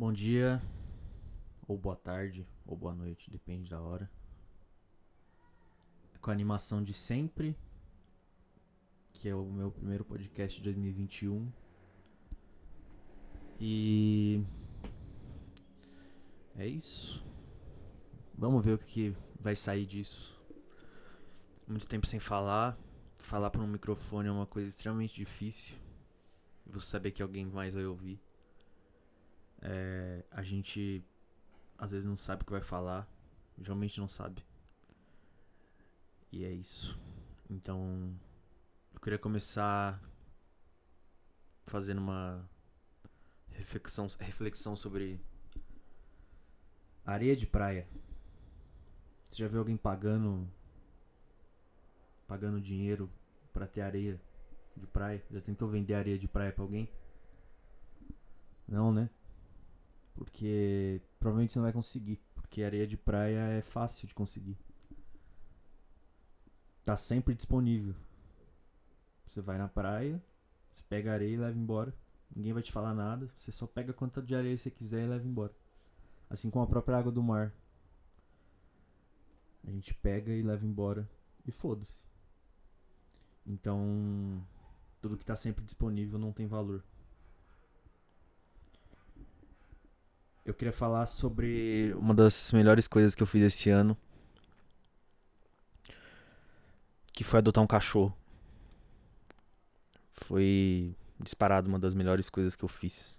Bom dia, ou boa tarde, ou boa noite, depende da hora. Com a animação de sempre, que é o meu primeiro podcast de 2021. E. É isso. Vamos ver o que vai sair disso. Muito tempo sem falar. Falar para um microfone é uma coisa extremamente difícil. Você saber que alguém mais vai ouvir. É, a gente às vezes não sabe o que vai falar. Geralmente não sabe. E é isso. Então, eu queria começar fazendo uma reflexão, reflexão sobre areia de praia. Você já viu alguém pagando pagando dinheiro para ter areia de praia? Já tentou vender areia de praia para alguém? Não, né? Porque provavelmente você não vai conseguir, porque areia de praia é fácil de conseguir. Tá sempre disponível. Você vai na praia, você pega areia e leva embora. Ninguém vai te falar nada, você só pega quanto de areia você quiser e leva embora. Assim como a própria água do mar. A gente pega e leva embora e foda-se. Então, tudo que está sempre disponível não tem valor. Eu queria falar sobre uma das melhores coisas que eu fiz esse ano, que foi adotar um cachorro. Foi disparado uma das melhores coisas que eu fiz.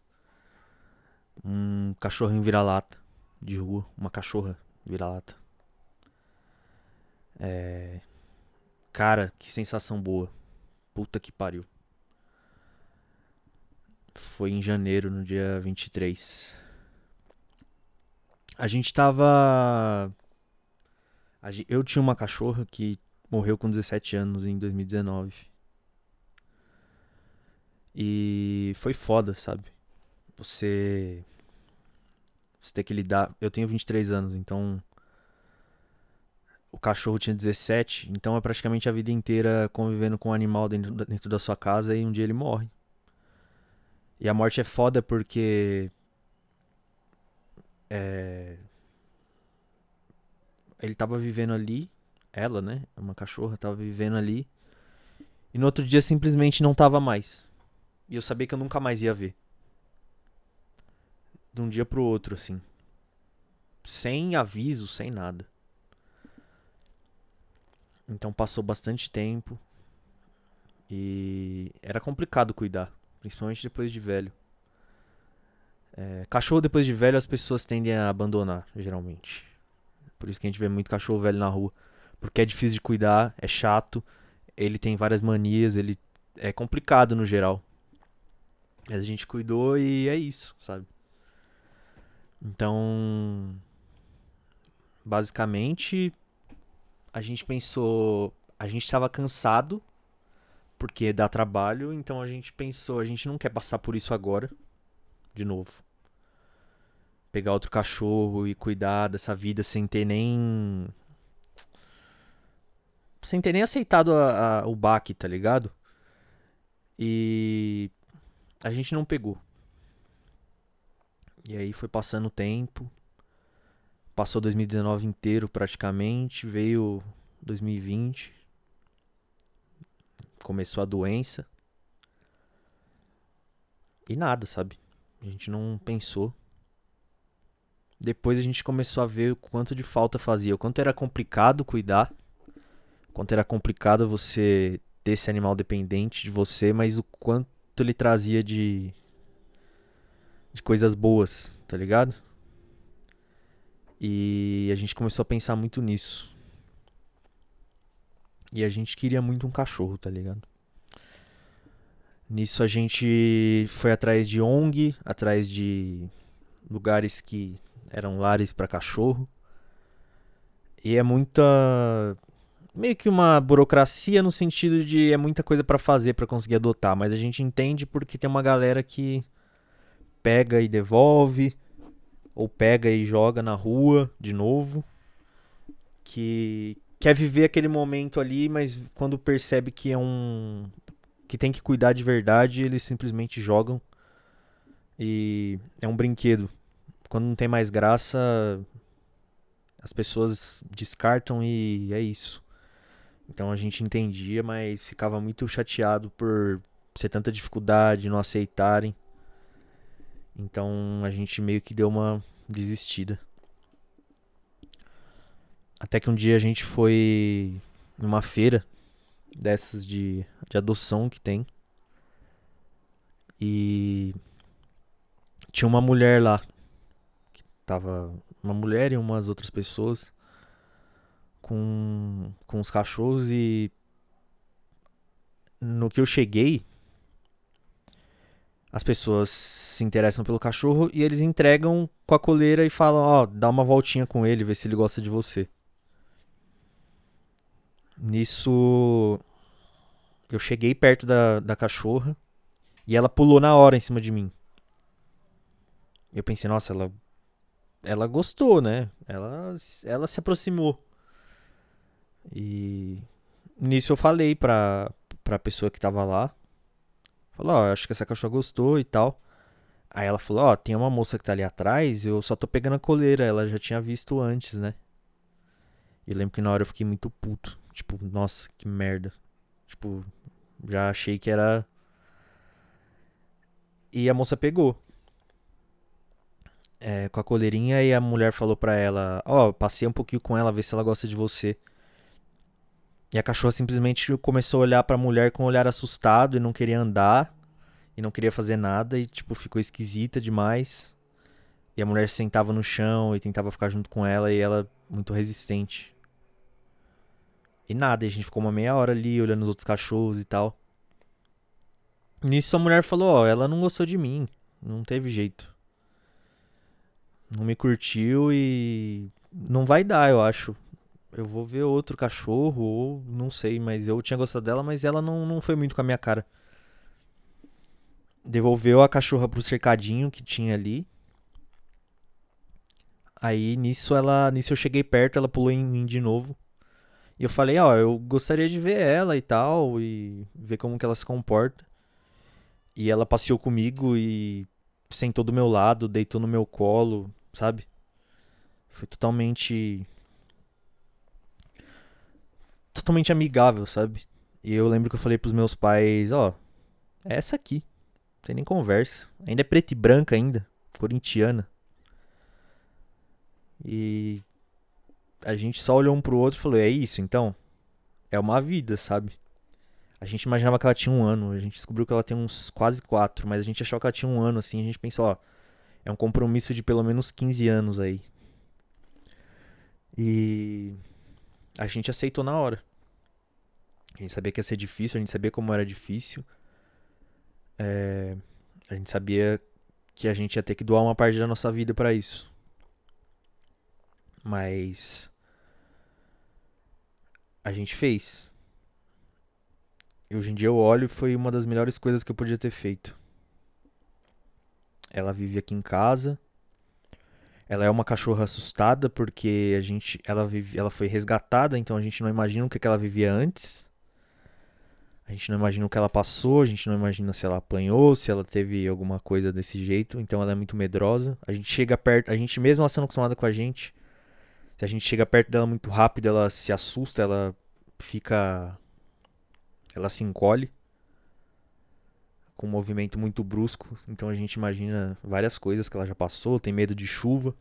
Um cachorrinho vira-lata de rua, uma cachorra vira-lata. É... Cara, que sensação boa. Puta que pariu. Foi em janeiro, no dia 23. A gente tava. Eu tinha uma cachorra que morreu com 17 anos em 2019. E foi foda, sabe? Você. Você ter que lidar. Eu tenho 23 anos, então o cachorro tinha 17, então é praticamente a vida inteira convivendo com um animal dentro da, dentro da sua casa e um dia ele morre. E a morte é foda porque. É. Ele tava vivendo ali, ela, né? Uma cachorra tava vivendo ali. E no outro dia simplesmente não tava mais. E eu sabia que eu nunca mais ia ver. De um dia pro outro, assim. Sem aviso, sem nada. Então passou bastante tempo. E era complicado cuidar, principalmente depois de velho. É, cachorro depois de velho as pessoas tendem a abandonar, geralmente. Por isso que a gente vê muito cachorro velho na rua. Porque é difícil de cuidar, é chato, ele tem várias manias, ele é complicado no geral. Mas a gente cuidou e é isso, sabe? Então, basicamente, a gente pensou, a gente estava cansado porque dá trabalho, então a gente pensou, a gente não quer passar por isso agora, de novo. Pegar outro cachorro e cuidar dessa vida sem ter nem sem ter nem aceitado a, a, o baque, tá ligado? E a gente não pegou. E aí foi passando o tempo. Passou 2019 inteiro praticamente, veio 2020. Começou a doença. E nada, sabe? A gente não pensou. Depois a gente começou a ver o quanto de falta fazia, o quanto era complicado cuidar, o quanto era complicado você ter esse animal dependente de você, mas o quanto ele trazia de de coisas boas, tá ligado? E a gente começou a pensar muito nisso. E a gente queria muito um cachorro, tá ligado? Nisso a gente foi atrás de ONG, atrás de lugares que eram lares para cachorro. E é muita meio que uma burocracia no sentido de é muita coisa para fazer para conseguir adotar, mas a gente entende porque tem uma galera que pega e devolve, ou pega e joga na rua de novo, que quer viver aquele momento ali, mas quando percebe que é um que tem que cuidar de verdade, eles simplesmente jogam e é um brinquedo quando não tem mais graça, as pessoas descartam e é isso. Então a gente entendia, mas ficava muito chateado por ser tanta dificuldade, não aceitarem. Então a gente meio que deu uma desistida. Até que um dia a gente foi numa feira dessas de, de adoção que tem. E tinha uma mulher lá. Que tava uma mulher e umas outras pessoas com, com os cachorros e no que eu cheguei, as pessoas se interessam pelo cachorro e eles entregam com a coleira e falam, ó, oh, dá uma voltinha com ele, vê se ele gosta de você. Nisso eu cheguei perto da, da cachorra e ela pulou na hora em cima de mim. Eu pensei, nossa, ela ela gostou, né? Ela ela se aproximou. E nisso eu falei pra, pra pessoa que tava lá. Falou, ó, oh, acho que essa cachorra gostou e tal. Aí ela falou, ó, oh, tem uma moça que tá ali atrás, eu só tô pegando a coleira, ela já tinha visto antes, né? E lembro que na hora eu fiquei muito puto. Tipo, nossa, que merda. Tipo, já achei que era. E a moça pegou. É, com a coleirinha e a mulher falou pra ela: Ó, oh, passei um pouquinho com ela, ver se ela gosta de você. E a cachorra simplesmente começou a olhar pra mulher com um olhar assustado e não queria andar. E não queria fazer nada e, tipo, ficou esquisita demais. E a mulher sentava no chão e tentava ficar junto com ela e ela muito resistente. E nada, a gente ficou uma meia hora ali olhando os outros cachorros e tal. Nisso a mulher falou, ó, ela não gostou de mim. Não teve jeito. Não me curtiu e não vai dar, eu acho. Eu vou ver outro cachorro, ou não sei, mas eu tinha gostado dela, mas ela não, não foi muito com a minha cara. Devolveu a cachorra pro cercadinho que tinha ali. Aí nisso ela, nisso eu cheguei perto, ela pulou em mim de novo. E eu falei, ó, eu gostaria de ver ela e tal, e ver como que ela se comporta. E ela passeou comigo e sentou do meu lado, deitou no meu colo, sabe? Foi totalmente. Totalmente amigável, sabe? E eu lembro que eu falei pros meus pais, ó, é essa aqui. Não tem nem conversa. Ainda é preta e branca ainda, corintiana. E a gente só olhou um pro outro e falou: é isso então? É uma vida, sabe? A gente imaginava que ela tinha um ano, a gente descobriu que ela tem uns quase quatro, mas a gente achava que ela tinha um ano, assim. A gente pensou: ó, é um compromisso de pelo menos 15 anos aí. E a gente aceitou na hora. A gente sabia que ia ser difícil, a gente sabia como era difícil. É... A gente sabia que a gente ia ter que doar uma parte da nossa vida para isso. Mas a gente fez. E hoje em dia eu olho e foi uma das melhores coisas que eu podia ter feito. Ela vive aqui em casa. Ela é uma cachorra assustada porque a gente, ela vive, ela foi resgatada, então a gente não imagina o que, que ela vivia antes. A gente não imagina o que ela passou, a gente não imagina se ela apanhou, se ela teve alguma coisa desse jeito, então ela é muito medrosa. A gente chega perto, a gente mesmo ela sendo acostumada com a gente, se a gente chega perto dela muito rápido, ela se assusta, ela fica. Ela se encolhe. Com um movimento muito brusco. Então a gente imagina várias coisas que ela já passou. Tem medo de chuva.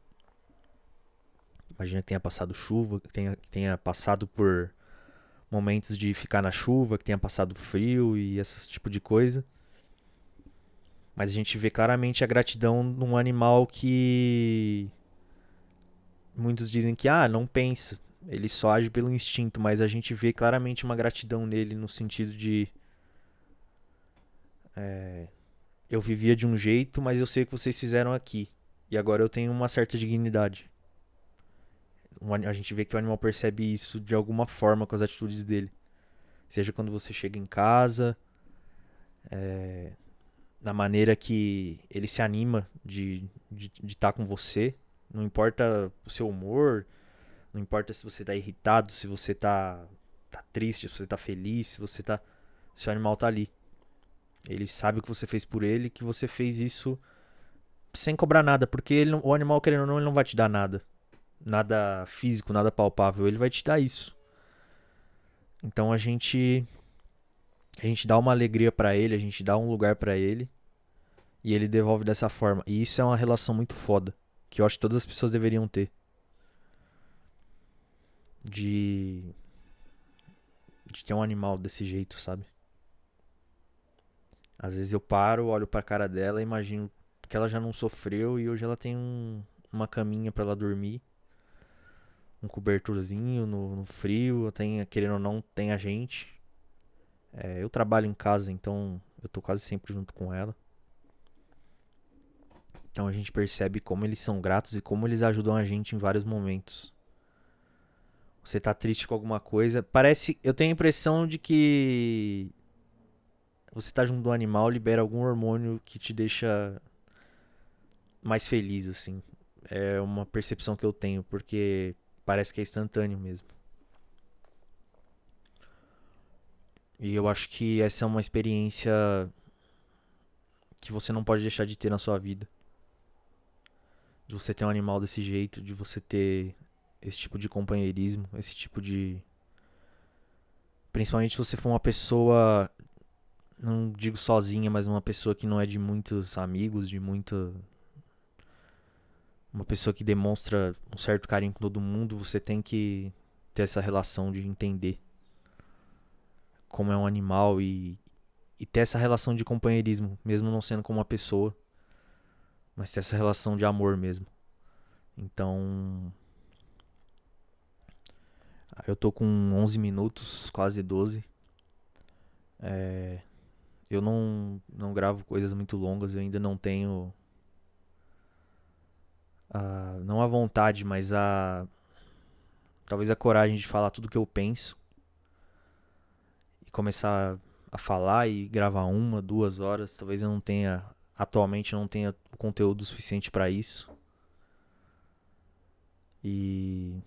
Imagina que tenha passado chuva, que tenha, que tenha passado por momentos de ficar na chuva, que tenha passado frio e esse tipo de coisa. Mas a gente vê claramente a gratidão num animal que muitos dizem que ah, não pensa, ele só age pelo instinto, mas a gente vê claramente uma gratidão nele no sentido de é, eu vivia de um jeito, mas eu sei o que vocês fizeram aqui e agora eu tenho uma certa dignidade. A gente vê que o animal percebe isso de alguma forma com as atitudes dele, seja quando você chega em casa, é, na maneira que ele se anima de estar de, de tá com você, não importa o seu humor, não importa se você tá irritado, se você tá, tá triste, se você tá feliz, se você tá. O animal tá ali. Ele sabe o que você fez por ele, que você fez isso sem cobrar nada, porque ele, o animal, querendo ou não, ele não vai te dar nada. Nada físico, nada palpável. Ele vai te dar isso. Então a gente a gente dá uma alegria para ele, a gente dá um lugar para ele e ele devolve dessa forma. E isso é uma relação muito foda, que eu acho que todas as pessoas deveriam ter. De de ter um animal desse jeito, sabe? Às vezes eu paro, olho pra cara dela e imagino que ela já não sofreu e hoje ela tem um, uma caminha para ela dormir. Um cobertorzinho no, no, frio, tem, querendo ou não, tem a gente. É, eu trabalho em casa, então eu tô quase sempre junto com ela. Então a gente percebe como eles são gratos e como eles ajudam a gente em vários momentos. Você tá triste com alguma coisa, parece, eu tenho a impressão de que você tá junto do animal libera algum hormônio que te deixa mais feliz, assim. É uma percepção que eu tenho, porque parece que é instantâneo mesmo. E eu acho que essa é uma experiência que você não pode deixar de ter na sua vida. De você ter um animal desse jeito, de você ter esse tipo de companheirismo, esse tipo de. Principalmente se você for uma pessoa, não digo sozinha, mas uma pessoa que não é de muitos amigos, de muita uma pessoa que demonstra um certo carinho com todo mundo, você tem que ter essa relação de entender como é um animal e, e ter essa relação de companheirismo, mesmo não sendo como uma pessoa, mas ter essa relação de amor mesmo. Então, eu tô com 11 minutos, quase 12. É, eu não, não gravo coisas muito longas, eu ainda não tenho a, não a vontade, mas a talvez a coragem de falar tudo que eu penso e começar a falar e gravar uma, duas horas. Talvez eu não tenha atualmente não tenha conteúdo suficiente para isso. E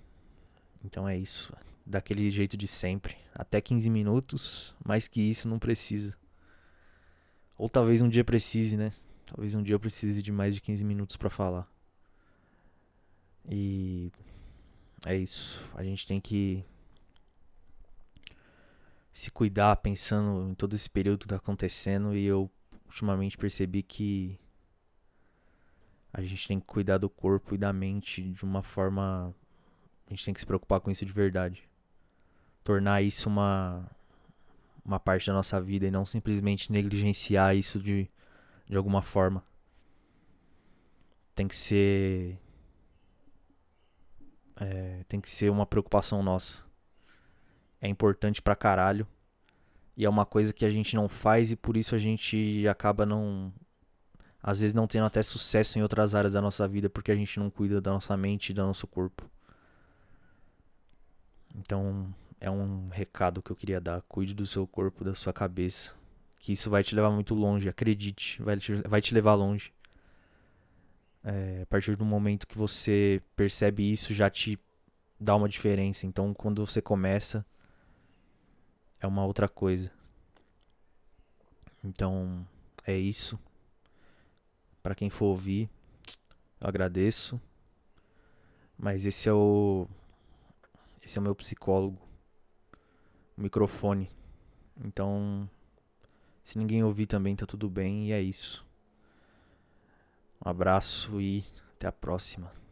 então é isso, daquele jeito de sempre, até 15 minutos, mais que isso não precisa. Ou talvez um dia precise, né? Talvez um dia eu precise de mais de 15 minutos para falar. E é isso. A gente tem que se cuidar pensando em todo esse período que tá acontecendo e eu ultimamente percebi que a gente tem que cuidar do corpo e da mente de uma forma a gente tem que se preocupar com isso de verdade. Tornar isso uma uma parte da nossa vida e não simplesmente negligenciar isso de de alguma forma. Tem que ser é, tem que ser uma preocupação nossa. É importante pra caralho. E é uma coisa que a gente não faz e por isso a gente acaba não. Às vezes não tendo até sucesso em outras áreas da nossa vida porque a gente não cuida da nossa mente e do nosso corpo. Então é um recado que eu queria dar. Cuide do seu corpo, da sua cabeça. Que isso vai te levar muito longe, acredite, vai te, vai te levar longe. É, a partir do momento que você percebe isso, já te dá uma diferença. Então, quando você começa, é uma outra coisa. Então, é isso. Para quem for ouvir, eu agradeço. Mas esse é o esse é o meu psicólogo. O microfone. Então, se ninguém ouvir também tá tudo bem e é isso. Um abraço e até a próxima.